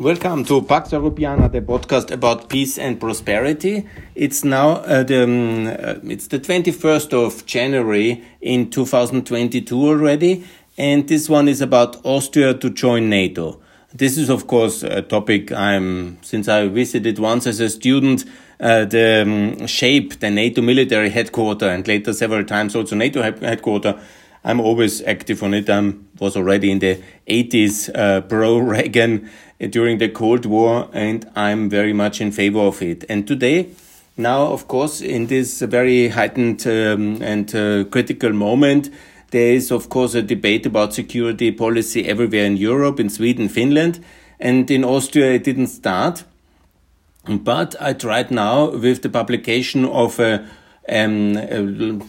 Welcome to Pax Europiana, the podcast about peace and prosperity. It's now uh, the um, uh, it's the 21st of January in 2022 already, and this one is about Austria to join NATO. This is of course a topic I'm since I visited once as a student uh, the um, SHAPE the NATO military headquarters and later several times also NATO headquarters. I'm always active on it. I was already in the 80s uh, pro Reagan during the Cold War, and I'm very much in favor of it. And today, now, of course, in this very heightened um, and uh, critical moment, there is, of course, a debate about security policy everywhere in Europe, in Sweden, Finland, and in Austria it didn't start. But I tried now with the publication of a, um, a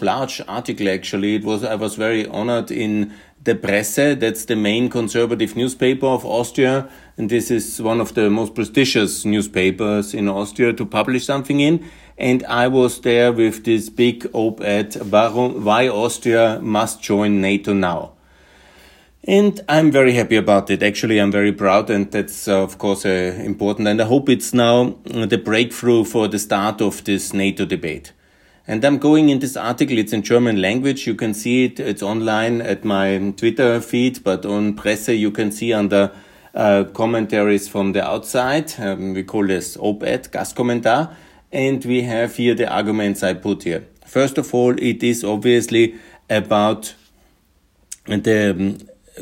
large article. Actually, it was I was very honored in the Presse. That's the main conservative newspaper of Austria, and this is one of the most prestigious newspapers in Austria to publish something in. And I was there with this big op-ed, why Austria must join NATO now. And I'm very happy about it. Actually, I'm very proud, and that's uh, of course uh, important. And I hope it's now the breakthrough for the start of this NATO debate. And I'm going in this article, it's in German language. You can see it, it's online at my Twitter feed, but on Presse you can see under uh, commentaries from the outside. Um, we call this op-ed, Gastkommentar. And we have here the arguments I put here. First of all, it is obviously about the um,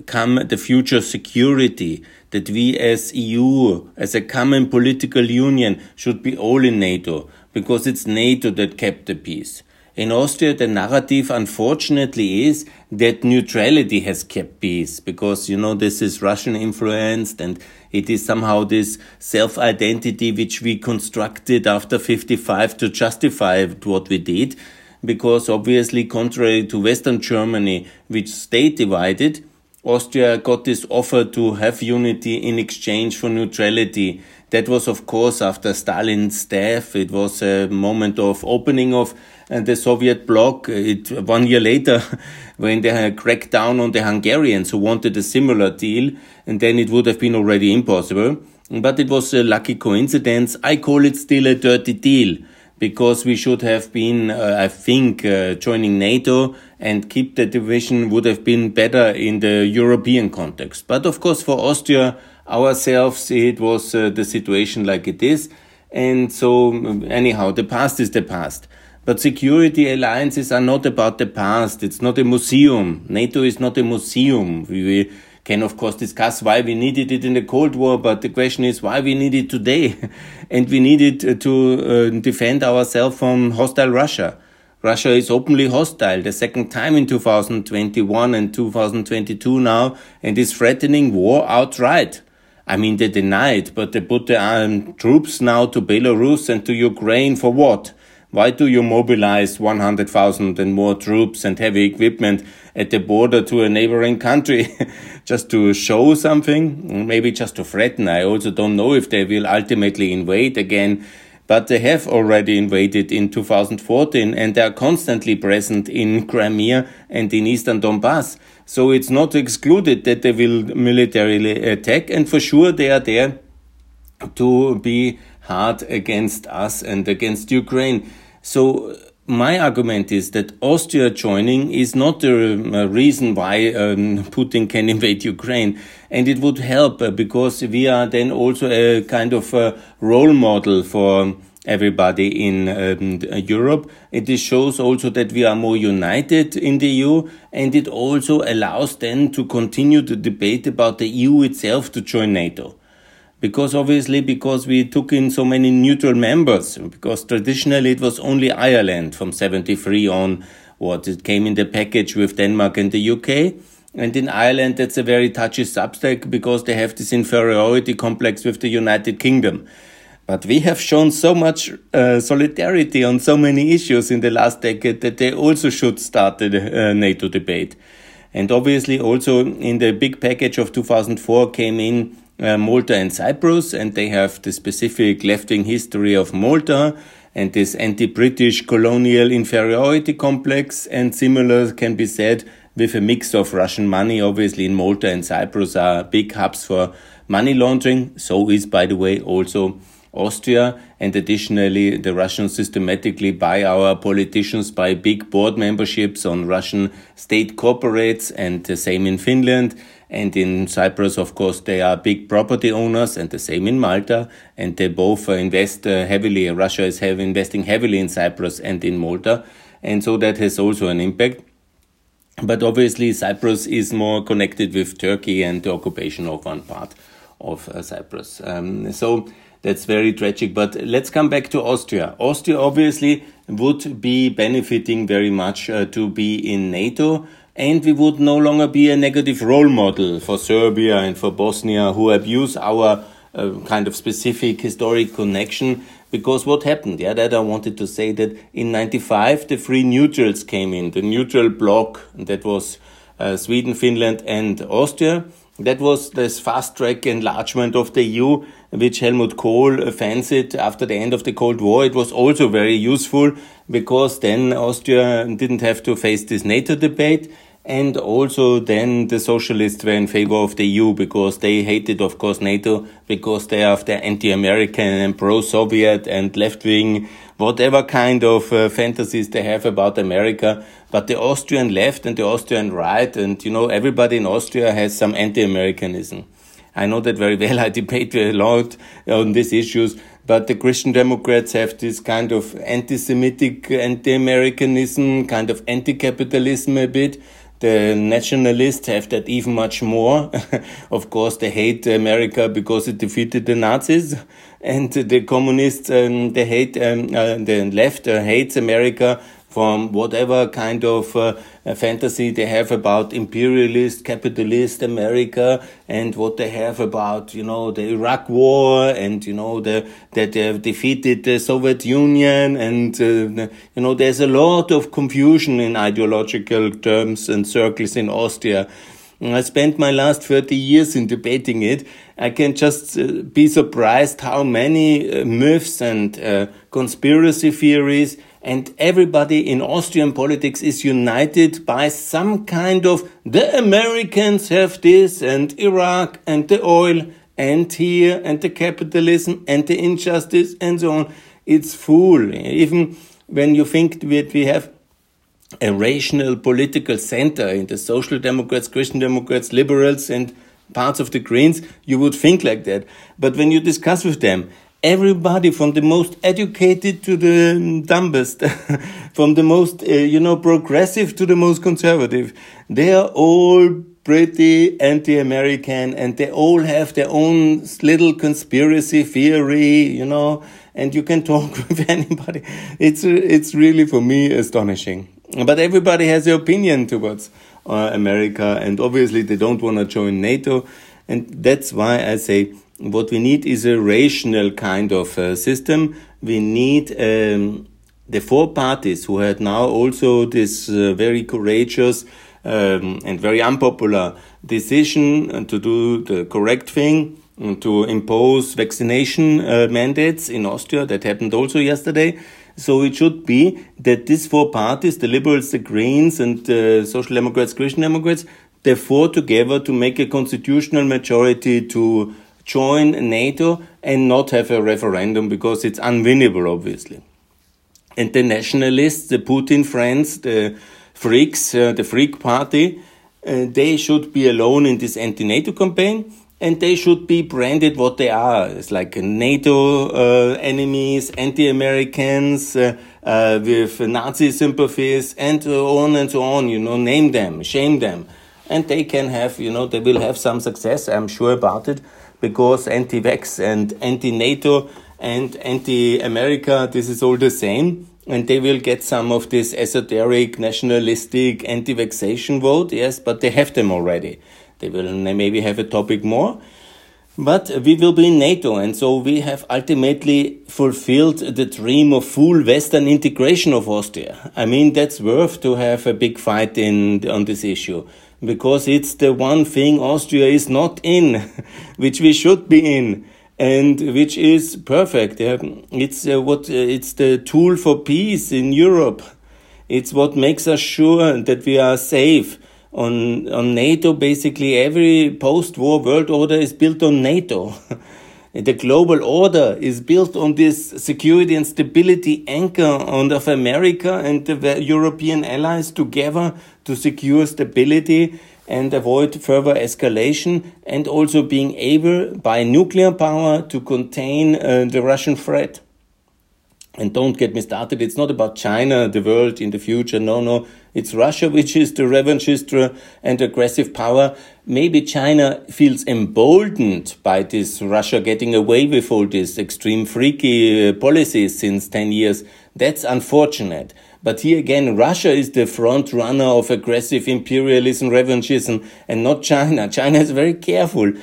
come the future security that we as EU, as a common political union, should be all in NATO because it's NATO that kept the peace. In Austria, the narrative, unfortunately, is that neutrality has kept peace because, you know, this is Russian influenced and it is somehow this self identity which we constructed after 55 to justify what we did. Because obviously, contrary to Western Germany, which stayed divided, Austria got this offer to have unity in exchange for neutrality that was, of course, after Stalin's death. It was a moment of opening of the Soviet bloc. It, one year later, when they cracked down on the Hungarians who wanted a similar deal, and then it would have been already impossible. But it was a lucky coincidence. I call it still a dirty deal because we should have been, uh, I think, uh, joining NATO and keep the division would have been better in the European context. But of course, for Austria, ourselves, it was uh, the situation like it is. And so, anyhow, the past is the past. But security alliances are not about the past. It's not a museum. NATO is not a museum. We can, of course, discuss why we needed it in the Cold War, but the question is why we need it today. and we need it to uh, defend ourselves from hostile Russia. Russia is openly hostile the second time in 2021 and 2022 now and is threatening war outright. I mean, they deny it, but they put the um, troops now to Belarus and to Ukraine for what? Why do you mobilize 100,000 and more troops and heavy equipment at the border to a neighboring country? just to show something? Maybe just to threaten. I also don't know if they will ultimately invade again but they have already invaded in 2014 and they are constantly present in Crimea and in eastern Donbass. So it's not excluded that they will militarily attack and for sure they are there to be hard against us and against Ukraine. So my argument is that Austria joining is not the reason why um, Putin can invade Ukraine. And it would help uh, because we are then also a kind of a role model for everybody in um, Europe. It shows also that we are more united in the EU and it also allows then to continue the debate about the EU itself to join NATO because obviously because we took in so many neutral members because traditionally it was only Ireland from 73 on what it came in the package with Denmark and the UK and in Ireland that's a very touchy subject because they have this inferiority complex with the United Kingdom. But we have shown so much uh, solidarity on so many issues in the last decade that they also should start the uh, NATO debate. And obviously also in the big package of 2004 came in uh, Malta and Cyprus, and they have the specific left wing history of Malta and this anti British colonial inferiority complex. And similar can be said with a mix of Russian money. Obviously, in Malta and Cyprus are big hubs for money laundering. So is, by the way, also Austria. And additionally, the Russians systematically buy our politicians, buy big board memberships on Russian state corporates, and the same in Finland. And in Cyprus, of course, they are big property owners, and the same in Malta. And they both uh, invest uh, heavily. Russia is have, investing heavily in Cyprus and in Malta. And so that has also an impact. But obviously, Cyprus is more connected with Turkey and the occupation of one part of uh, Cyprus. Um, so that's very tragic. But let's come back to Austria. Austria obviously would be benefiting very much uh, to be in NATO. And we would no longer be a negative role model for Serbia and for Bosnia who abuse our uh, kind of specific historic connection. Because what happened? Yeah, that I wanted to say that in 95 the three neutrals came in, the neutral bloc that was uh, Sweden, Finland, and Austria. That was this fast track enlargement of the EU, which Helmut Kohl fancied after the end of the Cold War. It was also very useful because then Austria didn't have to face this NATO debate. And also then the socialists were in favor of the EU because they hated, of course, NATO because they are anti-American and pro-Soviet and left-wing, whatever kind of uh, fantasies they have about America. But the Austrian left and the Austrian right and, you know, everybody in Austria has some anti-Americanism. I know that very well. I debate a lot on these issues. But the Christian Democrats have this kind of anti-Semitic, anti-Americanism, kind of anti-capitalism a bit the nationalists have that even much more. of course, they hate America because it defeated the Nazis, and the communists um, they hate um, uh, the left uh, hates America from whatever kind of uh, fantasy they have about imperialist, capitalist America and what they have about, you know, the Iraq war and, you know, the, that they have defeated the Soviet Union. And, uh, you know, there's a lot of confusion in ideological terms and circles in Austria. I spent my last 30 years in debating it. I can just uh, be surprised how many uh, myths and uh, conspiracy theories and everybody in Austrian politics is united by some kind of the Americans have this and Iraq and the oil and here and the capitalism and the injustice and so on. It's fool. Even when you think that we have a rational political center in the Social Democrats, Christian Democrats, Liberals, and parts of the Greens, you would think like that. But when you discuss with them, everybody from the most educated to the dumbest from the most uh, you know progressive to the most conservative. They are all pretty anti-american and they all have their own little conspiracy theory you know and you can talk with anybody. It's it's really for me astonishing. But everybody has their opinion towards uh, america and obviously they don't want to join nato. And that's why i say what we need is a rational kind of uh, system. We need um, the four parties who had now also this uh, very courageous um, and very unpopular decision to do the correct thing to impose vaccination uh, mandates in Austria. That happened also yesterday. So it should be that these four parties, the Liberals, the Greens, and the Social Democrats, Christian Democrats, they fought together to make a constitutional majority to join NATO and not have a referendum because it's unwinnable, obviously. And the nationalists, the Putin friends, the freaks, uh, the freak party, uh, they should be alone in this anti-NATO campaign and they should be branded what they are. It's like NATO uh, enemies, anti-Americans, uh, uh, with Nazi sympathies, and so on and so on. You know, name them, shame them, and they can have, you know, they will have some success. I'm sure about it because anti-vax and anti-NATO and anti-America, this is all the same. And they will get some of this esoteric, nationalistic, anti-vaxation vote, yes, but they have them already. They will maybe have a topic more. But we will be in NATO, and so we have ultimately fulfilled the dream of full Western integration of Austria. I mean, that's worth to have a big fight in on this issue because it's the one thing Austria is not in, which we should be in, and which is perfect. It's uh, what uh, it's the tool for peace in Europe. It's what makes us sure that we are safe on, on NATO. Basically, every post-war world order is built on NATO. the global order is built on this security and stability anchor of America and the European allies together to secure stability and avoid further escalation and also being able by nuclear power to contain uh, the Russian threat. And don't get me started, it's not about China, the world in the future. No, no. It's Russia, which is the revanchist and aggressive power. Maybe China feels emboldened by this Russia getting away with all these extreme freaky uh, policies since 10 years. That's unfortunate. But here again, Russia is the front runner of aggressive imperialism, revanchism, and not China. China is very careful.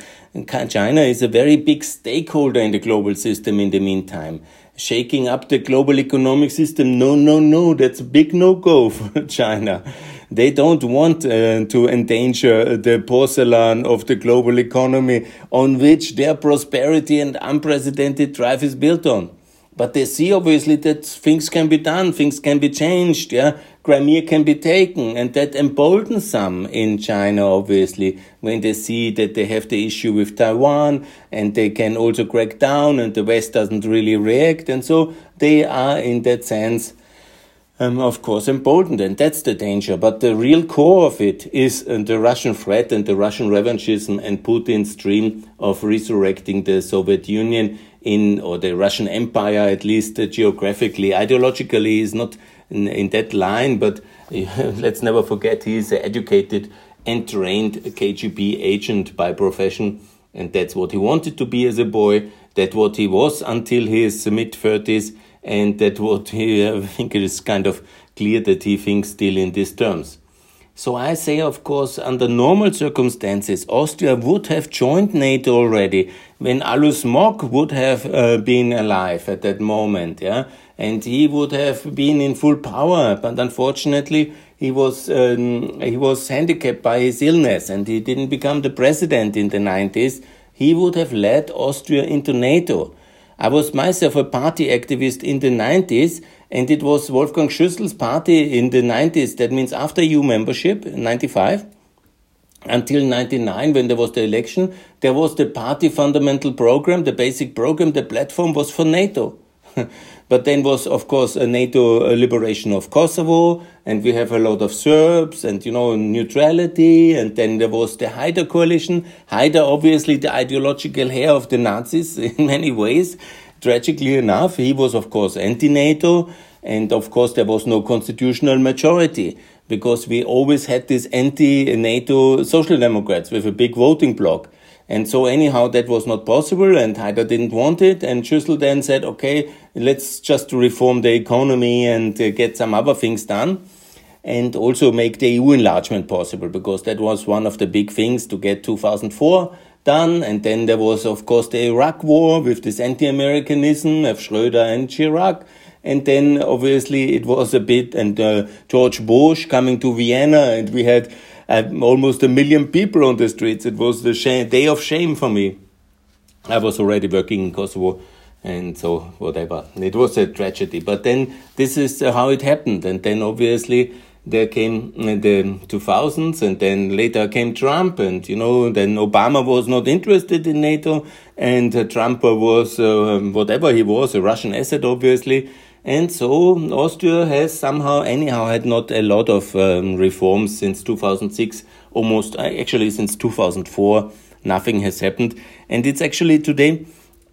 China is a very big stakeholder in the global system in the meantime shaking up the global economic system. No, no, no, that's a big no-go for China. They don't want uh, to endanger the porcelain of the global economy on which their prosperity and unprecedented drive is built on. But they see obviously that things can be done, things can be changed, yeah. Crimea can be taken, and that emboldens some in China, obviously, when they see that they have the issue with Taiwan, and they can also crack down, and the West doesn't really react, and so they are, in that sense, um, of course, emboldened, and that's the danger. But the real core of it is uh, the Russian threat and the Russian revanchism and Putin's dream of resurrecting the Soviet Union in, or the Russian Empire, at least uh, geographically. Ideologically, is not in, in that line, but let's never forget he is an educated and trained KGB agent by profession, and that's what he wanted to be as a boy. That what he was until his mid thirties, and that what he I think it is kind of clear that he thinks still in these terms. So I say, of course, under normal circumstances, Austria would have joined NATO already when Alois Mock would have uh, been alive at that moment, yeah, and he would have been in full power. But unfortunately, he was um, he was handicapped by his illness, and he didn't become the president in the nineties. He would have led Austria into NATO. I was myself a party activist in the nineties and it was Wolfgang Schüssel's party in the 90s. That means after EU membership, 95, until 99, when there was the election, there was the party fundamental program, the basic program, the platform was for NATO. but then was, of course, a NATO liberation of Kosovo, and we have a lot of Serbs, and, you know, neutrality, and then there was the Haider coalition. Haider, obviously, the ideological heir of the Nazis in many ways, Tragically enough, he was, of course, anti NATO, and of course, there was no constitutional majority because we always had these anti NATO social democrats with a big voting bloc. And so, anyhow, that was not possible, and Haider didn't want it. And Schüssel then said, okay, let's just reform the economy and uh, get some other things done. And also make the EU enlargement possible, because that was one of the big things to get 2004 done. And then there was, of course, the Iraq war with this anti-Americanism of Schröder and Chirac. And then obviously it was a bit, and uh, George Bush coming to Vienna, and we had uh, almost a million people on the streets. It was the shame, day of shame for me. I was already working in Kosovo, and so whatever. It was a tragedy. But then this is how it happened. And then obviously there came the 2000s and then later came Trump and you know then Obama was not interested in NATO and Trump was uh, whatever he was a Russian asset obviously and so Austria has somehow anyhow had not a lot of um, reforms since 2006 almost uh, actually since 2004 nothing has happened and it's actually today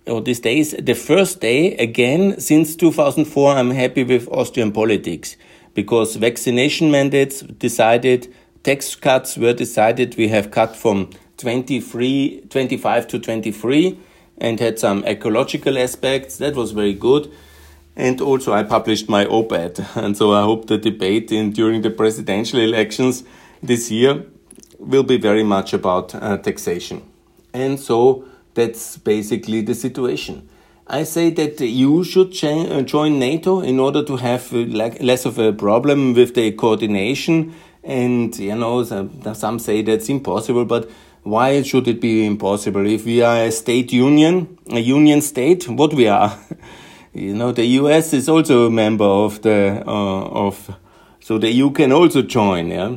or these days the first day again since 2004 I'm happy with Austrian politics because vaccination mandates decided, tax cuts were decided. We have cut from 23, 25 to 23 and had some ecological aspects. That was very good. And also, I published my op ed. And so, I hope the debate in, during the presidential elections this year will be very much about uh, taxation. And so, that's basically the situation. I say that you should uh, join NATO in order to have uh, less of a problem with the coordination. And, you know, some say that's impossible, but why should it be impossible? If we are a state union, a union state, what we are, you know, the US is also a member of the, uh, of, so the EU can also join, yeah.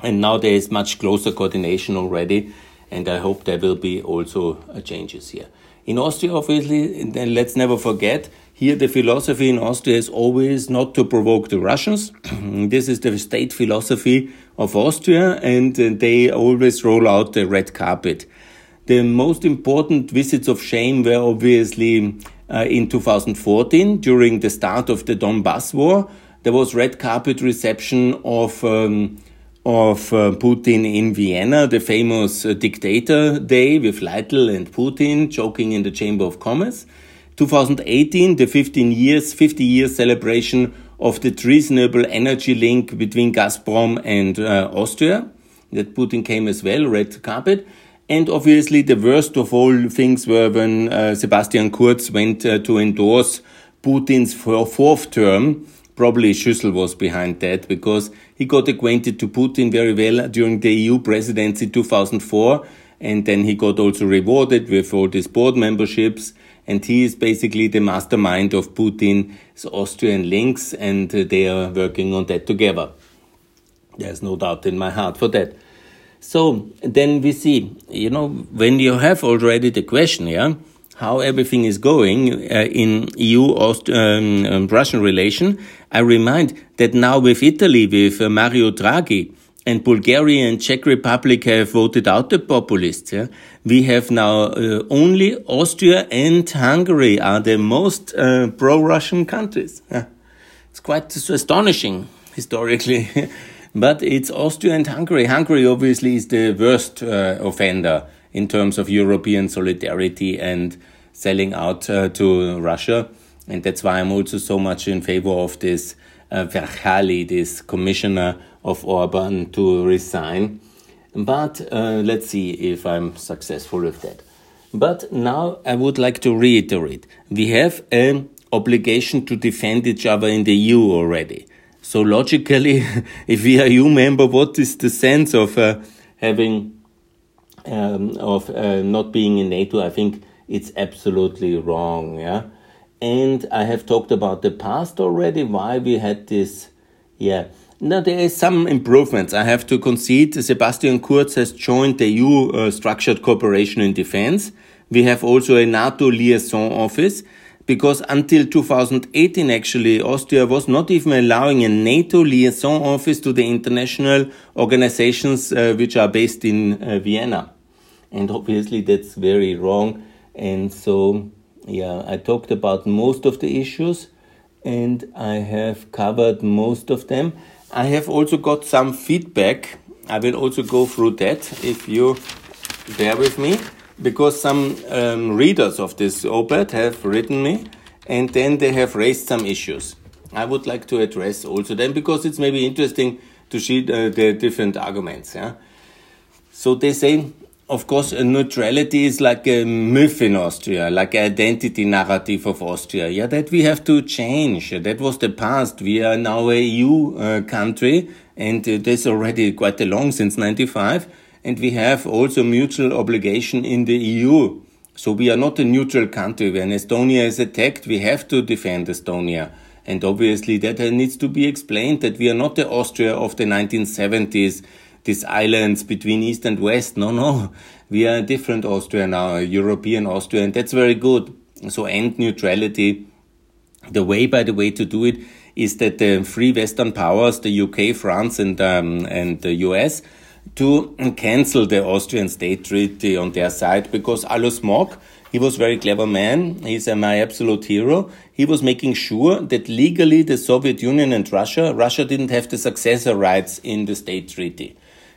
And now there is much closer coordination already, and I hope there will be also uh, changes here. In Austria, obviously, then let's never forget, here the philosophy in Austria is always not to provoke the Russians. this is the state philosophy of Austria, and uh, they always roll out the red carpet. The most important visits of shame were obviously in 2014 during the start of the Donbass war. There was red carpet reception of um, of uh, Putin in Vienna, the famous uh, dictator day with Leitl and Putin joking in the Chamber of Commerce. 2018, the 15 years, 50 years celebration of the treasonable energy link between Gazprom and uh, Austria. That Putin came as well, red carpet. And obviously, the worst of all things were when uh, Sebastian Kurz went uh, to endorse Putin's fourth term probably Schüssel was behind that because he got acquainted to Putin very well during the EU presidency 2004 and then he got also rewarded with all these board memberships and he is basically the mastermind of Putin's Austrian links and uh, they are working on that together. There's no doubt in my heart for that. So then we see, you know, when you have already the question, yeah, how everything is going uh, in EU um, um, Russian relation, I remind that now with Italy, with uh, Mario Draghi, and Bulgaria and Czech Republic have voted out the populists. Yeah? We have now uh, only Austria and Hungary are the most uh, pro-Russian countries. Yeah. It's quite astonishing historically, but it's Austria and Hungary. Hungary obviously is the worst uh, offender in terms of European solidarity and selling out uh, to Russia. And that's why I'm also so much in favor of this uh, Várhelyi, this commissioner of Orban, to resign. But uh, let's see if I'm successful with that. But now I would like to reiterate we have an obligation to defend each other in the EU already. So logically, if we are EU member, what is the sense of uh, having um, of uh, not being in NATO, I think it's absolutely wrong. Yeah, and I have talked about the past already. Why we had this? Yeah. Now there is some improvements. I have to concede. Sebastian Kurz has joined the EU uh, structured cooperation in defense. We have also a NATO liaison office because until 2018, actually, Austria was not even allowing a NATO liaison office to the international organizations uh, which are based in uh, Vienna and obviously that's very wrong. And so, yeah, I talked about most of the issues and I have covered most of them. I have also got some feedback. I will also go through that if you bear with me, because some um, readers of this op-ed have written me and then they have raised some issues. I would like to address also them because it's maybe interesting to see uh, the different arguments. Yeah. So they say of course, neutrality is like a myth in Austria, like an identity narrative of Austria. Yeah, that we have to change. That was the past. We are now a EU uh, country, and uh, this already quite a long since '95. And we have also mutual obligation in the EU. So we are not a neutral country. When Estonia is attacked, we have to defend Estonia. And obviously that needs to be explained that we are not the Austria of the 1970s these islands between East and West. No, no. We are a different Austria now, a European Austria, and that's very good. So end neutrality. The way, by the way, to do it is that the three Western powers, the UK, France, and um, and the US, to cancel the Austrian state treaty on their side because Alois Mock, he was a very clever man. He's uh, my absolute hero. He was making sure that legally the Soviet Union and Russia, Russia didn't have the successor rights in the state treaty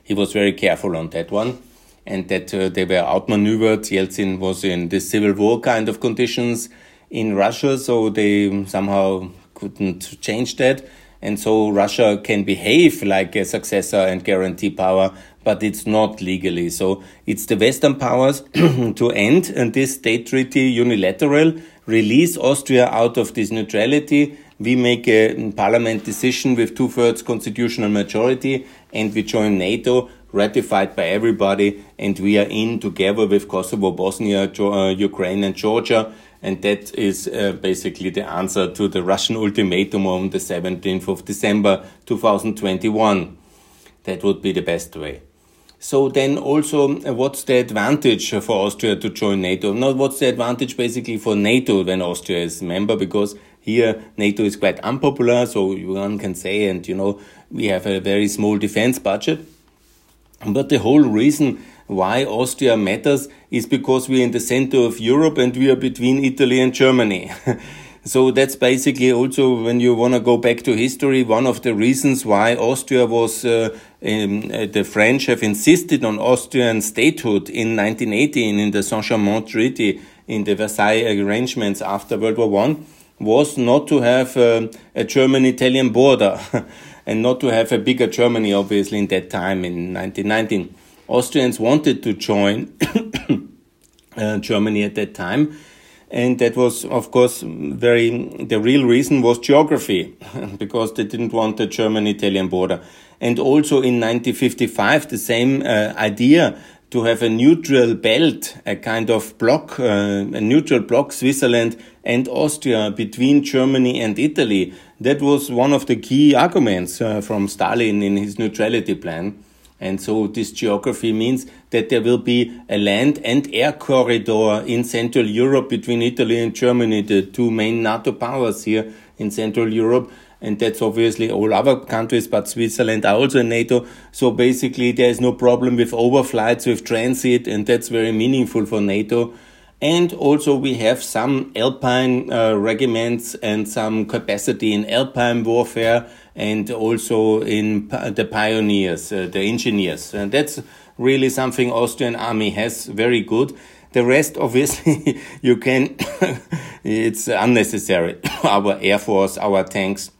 he was very careful on that one and that uh, they were outmaneuvered. Yeltsin was in the civil war kind of conditions in Russia, so they somehow couldn't change that. And so Russia can behave like a successor and guarantee power, but it's not legally. So it's the Western powers to end and this state treaty unilateral, release Austria out of this neutrality. We make a parliament decision with two thirds constitutional majority and we join NATO, ratified by everybody, and we are in together with Kosovo, Bosnia, uh, Ukraine, and Georgia. And that is uh, basically the answer to the Russian ultimatum on the 17th of December 2021. That would be the best way. So then also, uh, what's the advantage for Austria to join NATO? Not what's the advantage basically for NATO when Austria is a member, because here NATO is quite unpopular, so one can say, and you know, we have a very small defense budget. But the whole reason why Austria matters is because we're in the center of Europe and we are between Italy and Germany. So that's basically also when you want to go back to history, one of the reasons why Austria was, uh, um, uh, the French have insisted on Austrian statehood in 1918 in the Saint-Germain Treaty in the Versailles arrangements after World War One was not to have uh, a German-Italian border and not to have a bigger Germany, obviously, in that time in 1919. Austrians wanted to join uh, Germany at that time and that was, of course, very, the real reason was geography, because they didn't want the German-Italian border. And also in 1955, the same uh, idea to have a neutral belt, a kind of block, uh, a neutral block, Switzerland and Austria between Germany and Italy. That was one of the key arguments uh, from Stalin in his neutrality plan. And so this geography means that there will be a land and air corridor in Central Europe between Italy and Germany, the two main NATO powers here in Central Europe. And that's obviously all other countries, but Switzerland are also in NATO. So basically there is no problem with overflights, with transit, and that's very meaningful for NATO. And also we have some alpine uh, regiments and some capacity in alpine warfare and also in the pioneers, uh, the engineers. And that's really something Austrian army has very good. The rest, obviously, you can, it's unnecessary. our air force, our tanks,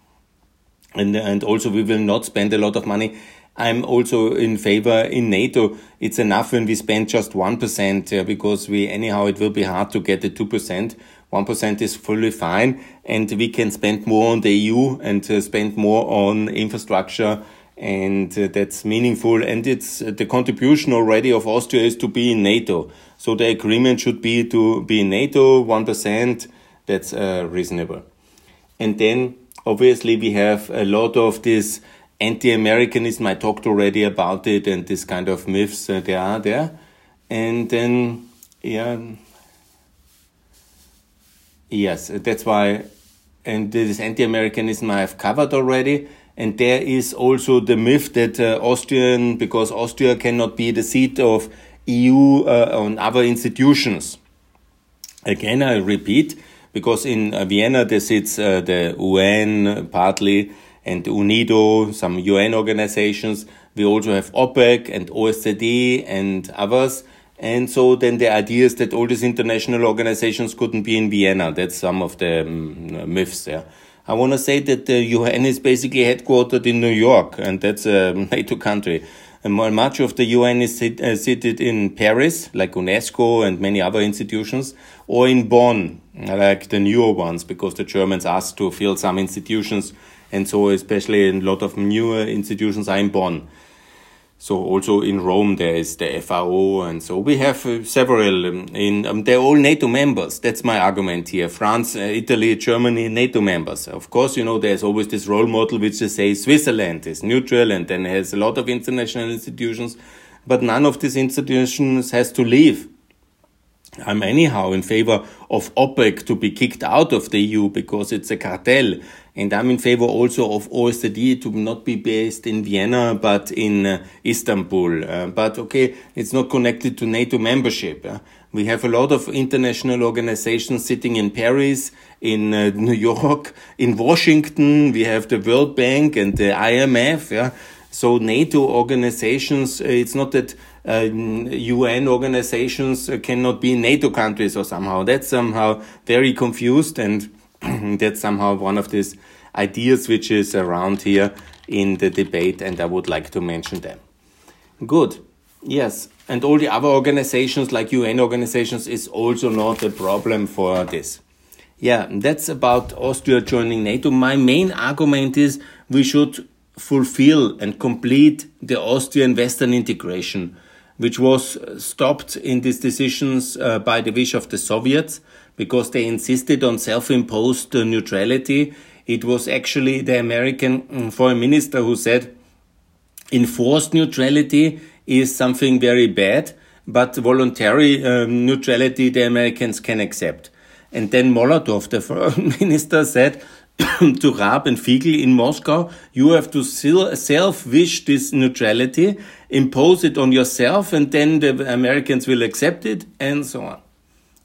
and, and also we will not spend a lot of money. I'm also in favor in NATO. It's enough when we spend just 1% uh, because we, anyhow, it will be hard to get the 2%. 1% is fully fine and we can spend more on the EU and uh, spend more on infrastructure and uh, that's meaningful and it's uh, the contribution already of Austria is to be in NATO. So the agreement should be to be in NATO 1%. That's uh, reasonable. And then obviously we have a lot of this anti-Americanism. I talked already about it and this kind of myths uh, there are there. And then, yeah, Yes, that's why, and this anti-Americanism I have covered already. And there is also the myth that uh, Austrian, because Austria cannot be the seat of EU uh, on other institutions. Again, I repeat, because in uh, Vienna there sits uh, the UN partly and UNIDO, some UN organizations. We also have OPEC and OSCE and others. And so then the idea is that all these international organizations couldn't be in Vienna. That's some of the um, myths there. I want to say that the UN is basically headquartered in New York, and that's a NATO country. And much of the UN is sit, uh, seated in Paris, like UNESCO and many other institutions, or in Bonn, like the newer ones, because the Germans asked to fill some institutions, and so especially in a lot of newer institutions in Bonn. So also in Rome there is the FAO, and so we have uh, several. Um, in um, they're all NATO members. That's my argument here. France, uh, Italy, Germany, NATO members. Of course, you know there's always this role model which they say Switzerland is neutral and then has a lot of international institutions, but none of these institutions has to leave. I'm anyhow in favor of OPEC to be kicked out of the EU because it's a cartel. And I'm in favor also of OSCE to not be based in Vienna, but in uh, Istanbul. Uh, but okay, it's not connected to NATO membership. Uh. We have a lot of international organizations sitting in Paris, in uh, New York, in Washington. We have the World Bank and the IMF. Yeah? So NATO organizations, uh, it's not that UN uh, organizations cannot be NATO countries or somehow. That's somehow very confused and that's somehow one of these ideas which is around here in the debate and I would like to mention them. Good. Yes. And all the other organizations like UN organizations is also not a problem for this. Yeah, that's about Austria joining NATO. My main argument is we should fulfill and complete the Austrian Western integration which was stopped in these decisions uh, by the wish of the Soviets because they insisted on self-imposed uh, neutrality. It was actually the American mm, foreign minister who said, enforced neutrality is something very bad, but voluntary um, neutrality the Americans can accept. And then Molotov, the foreign minister, said to Raab and Figl in Moscow, you have to self-wish this neutrality, impose it on yourself, and then the Americans will accept it, and so on.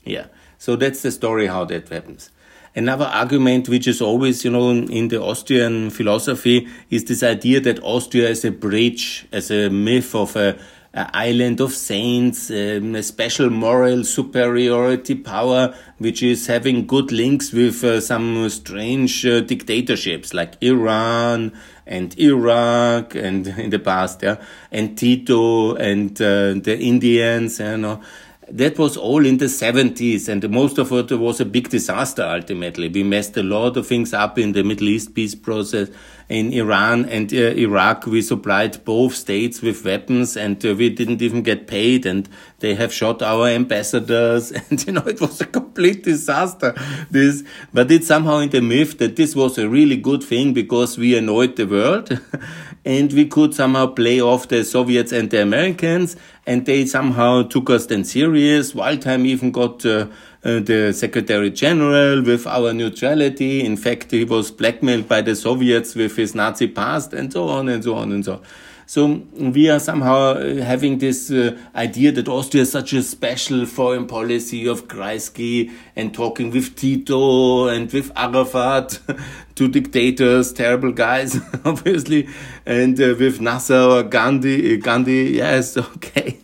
Yeah. So that's the story how that happens. Another argument, which is always, you know, in the Austrian philosophy, is this idea that Austria is a bridge, as a myth of a, a island of saints, um, a special moral superiority power, which is having good links with uh, some strange uh, dictatorships like Iran and Iraq and in the past, yeah, and Tito and uh, the Indians, you know that was all in the 70s, and most of it was a big disaster ultimately. We messed a lot of things up in the Middle East peace process. In Iran and uh, Iraq, we supplied both states with weapons, and uh, we didn't even get paid, and they have shot our ambassadors, and you know, it was a complete disaster. This, but it's somehow in the myth that this was a really good thing because we annoyed the world, and we could somehow play off the Soviets and the Americans, and they somehow took us then serious. Waldheim even got uh, uh, the Secretary General with our neutrality. In fact, he was blackmailed by the Soviets with his Nazi past, and so on and so on and so on. So we are somehow uh, having this uh, idea that Austria is such a special foreign policy of Kreisky and talking with Tito and with Arafat, two dictators, terrible guys, obviously, and uh, with Nasser or Gandhi. Gandhi, yes, okay.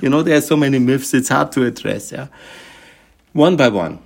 you know, there are so many myths, it's hard to address, yeah. One by one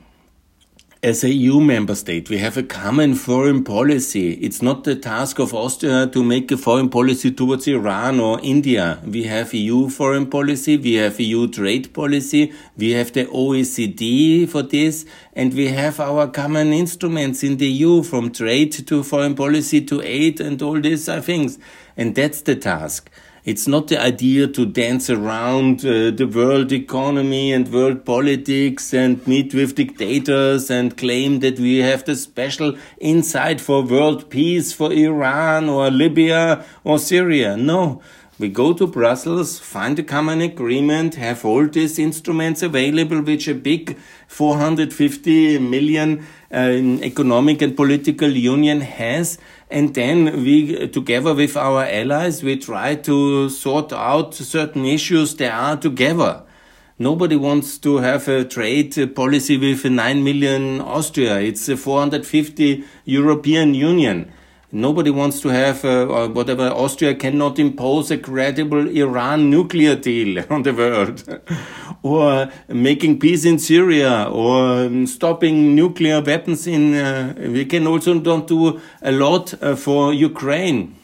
as a EU member state, we have a common foreign policy. It's not the task of Austria to make a foreign policy towards Iran or India. We have EU foreign policy, we have EU trade policy, we have the OECD for this, and we have our common instruments in the EU from trade to foreign policy to aid and all these things. And that's the task. It's not the idea to dance around uh, the world economy and world politics and meet with dictators and claim that we have the special insight for world peace for Iran or Libya or Syria. No. We go to Brussels, find a common agreement, have all these instruments available, which a big 450 million uh, economic and political union has, and then we, together with our allies, we try to sort out certain issues there are together. Nobody wants to have a trade policy with 9 million Austria. It's a 450 European Union. Nobody wants to have, uh, or whatever, Austria cannot impose a credible Iran nuclear deal on the world. or making peace in Syria, or um, stopping nuclear weapons in, uh, we can also don't do a lot uh, for Ukraine.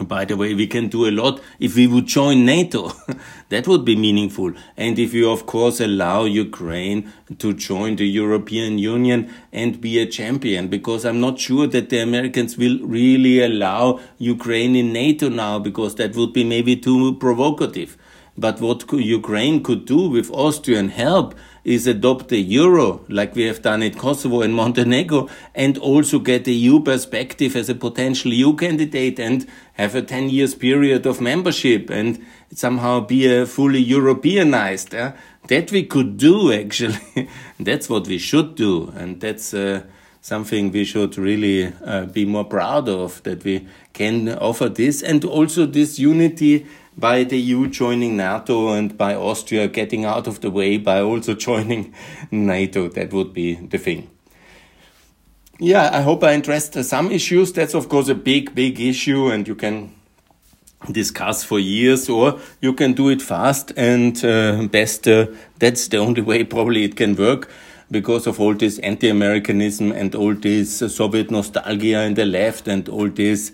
By the way, we can do a lot if we would join NATO. that would be meaningful. And if you, of course, allow Ukraine to join the European Union and be a champion, because I'm not sure that the Americans will really allow Ukraine in NATO now, because that would be maybe too provocative. But what Ukraine could do with Austrian help is adopt the euro, like we have done in Kosovo and Montenegro, and also get the EU perspective as a potential EU candidate and have a 10 years period of membership and somehow be a fully Europeanized. Yeah? That we could do, actually. that's what we should do. And that's uh, something we should really uh, be more proud of, that we can offer this and also this unity by the EU joining NATO and by Austria getting out of the way by also joining NATO. That would be the thing. Yeah, I hope I addressed some issues. That's of course a big, big issue and you can discuss for years or you can do it fast and uh, best uh, that's the only way probably it can work because of all this anti-Americanism and all this Soviet nostalgia in the left and all this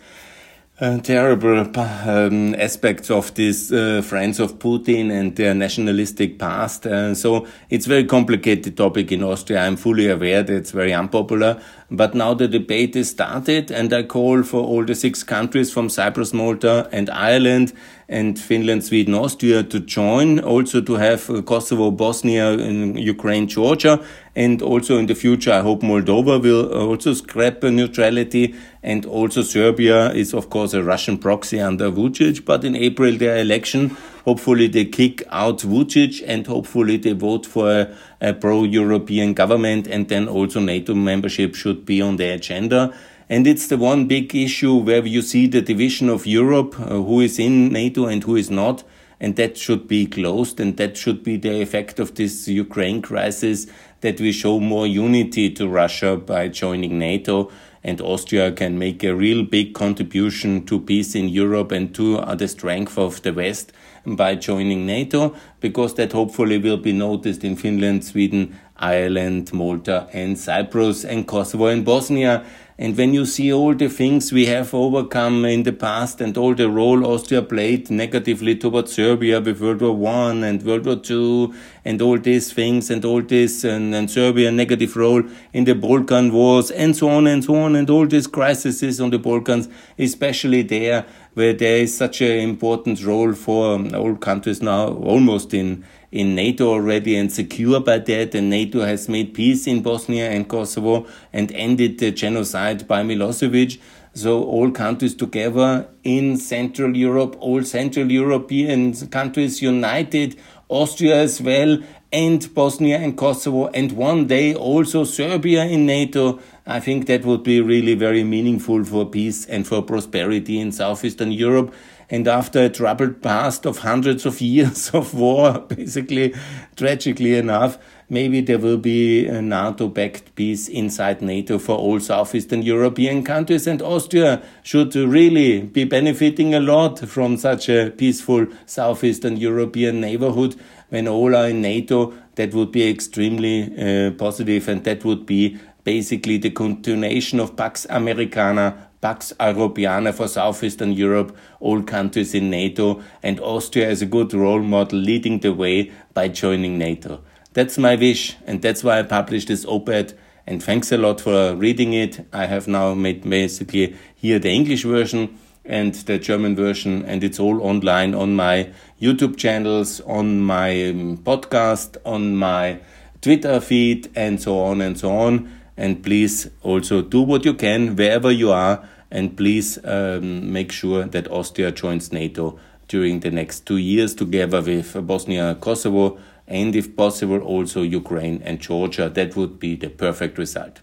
terrible um, aspects of these uh, friends of Putin and their nationalistic past. Uh, so it's very complicated topic in Austria. I'm fully aware that it's very unpopular. But now the debate is started and I call for all the six countries from Cyprus, Malta and Ireland and Finland, Sweden, Austria to join, also to have uh, Kosovo, Bosnia, Ukraine, Georgia, and also in the future, I hope Moldova will also scrap neutrality, and also Serbia is of course a Russian proxy under Vucic, but in April their election, hopefully they kick out Vucic, and hopefully they vote for a, a pro-European government, and then also NATO membership should be on the agenda. And it's the one big issue where you see the division of Europe, uh, who is in NATO and who is not. And that should be closed. And that should be the effect of this Ukraine crisis that we show more unity to Russia by joining NATO. And Austria can make a real big contribution to peace in Europe and to uh, the strength of the West by joining NATO, because that hopefully will be noticed in Finland, Sweden, Ireland, Malta, and Cyprus, and Kosovo and Bosnia. And when you see all the things we have overcome in the past and all the role Austria played negatively towards Serbia with World War One and World War Two and all these things and all this and, and Serbia negative role in the Balkan wars and so on and so on and all these crises on the Balkans, especially there where there is such an important role for um, all countries now almost in in NATO already and secure by that. And NATO has made peace in Bosnia and Kosovo and ended the genocide by Milosevic. So all countries together in Central Europe, all Central European countries united, Austria as well, and Bosnia and Kosovo, and one day also Serbia in NATO. I think that would be really very meaningful for peace and for prosperity in Southeastern Europe. And after a troubled past of hundreds of years of war, basically, tragically enough, maybe there will be a NATO backed peace inside NATO for all Southeastern European countries. And Austria should really be benefiting a lot from such a peaceful Southeastern European neighborhood. When all are in NATO, that would be extremely uh, positive and that would be basically the continuation of Pax Americana Pax Europiana for Southeastern Europe, all countries in NATO, and Austria is a good role model leading the way by joining NATO. That's my wish, and that's why I published this op-ed. And thanks a lot for reading it. I have now made basically here the English version and the German version, and it's all online on my YouTube channels, on my um, podcast, on my Twitter feed, and so on and so on. And please also do what you can wherever you are. And please um, make sure that Austria joins NATO during the next two years together with Bosnia Kosovo and if possible also Ukraine and Georgia. That would be the perfect result.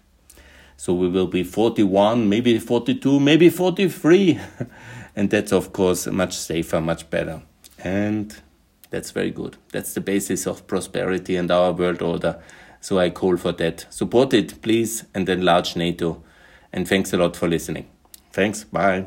So we will be 41, maybe 42, maybe 43. and that's of course much safer, much better. And that's very good. That's the basis of prosperity and our world order. So I call for that. Support it, please, and enlarge NATO. And thanks a lot for listening. Thanks. Bye.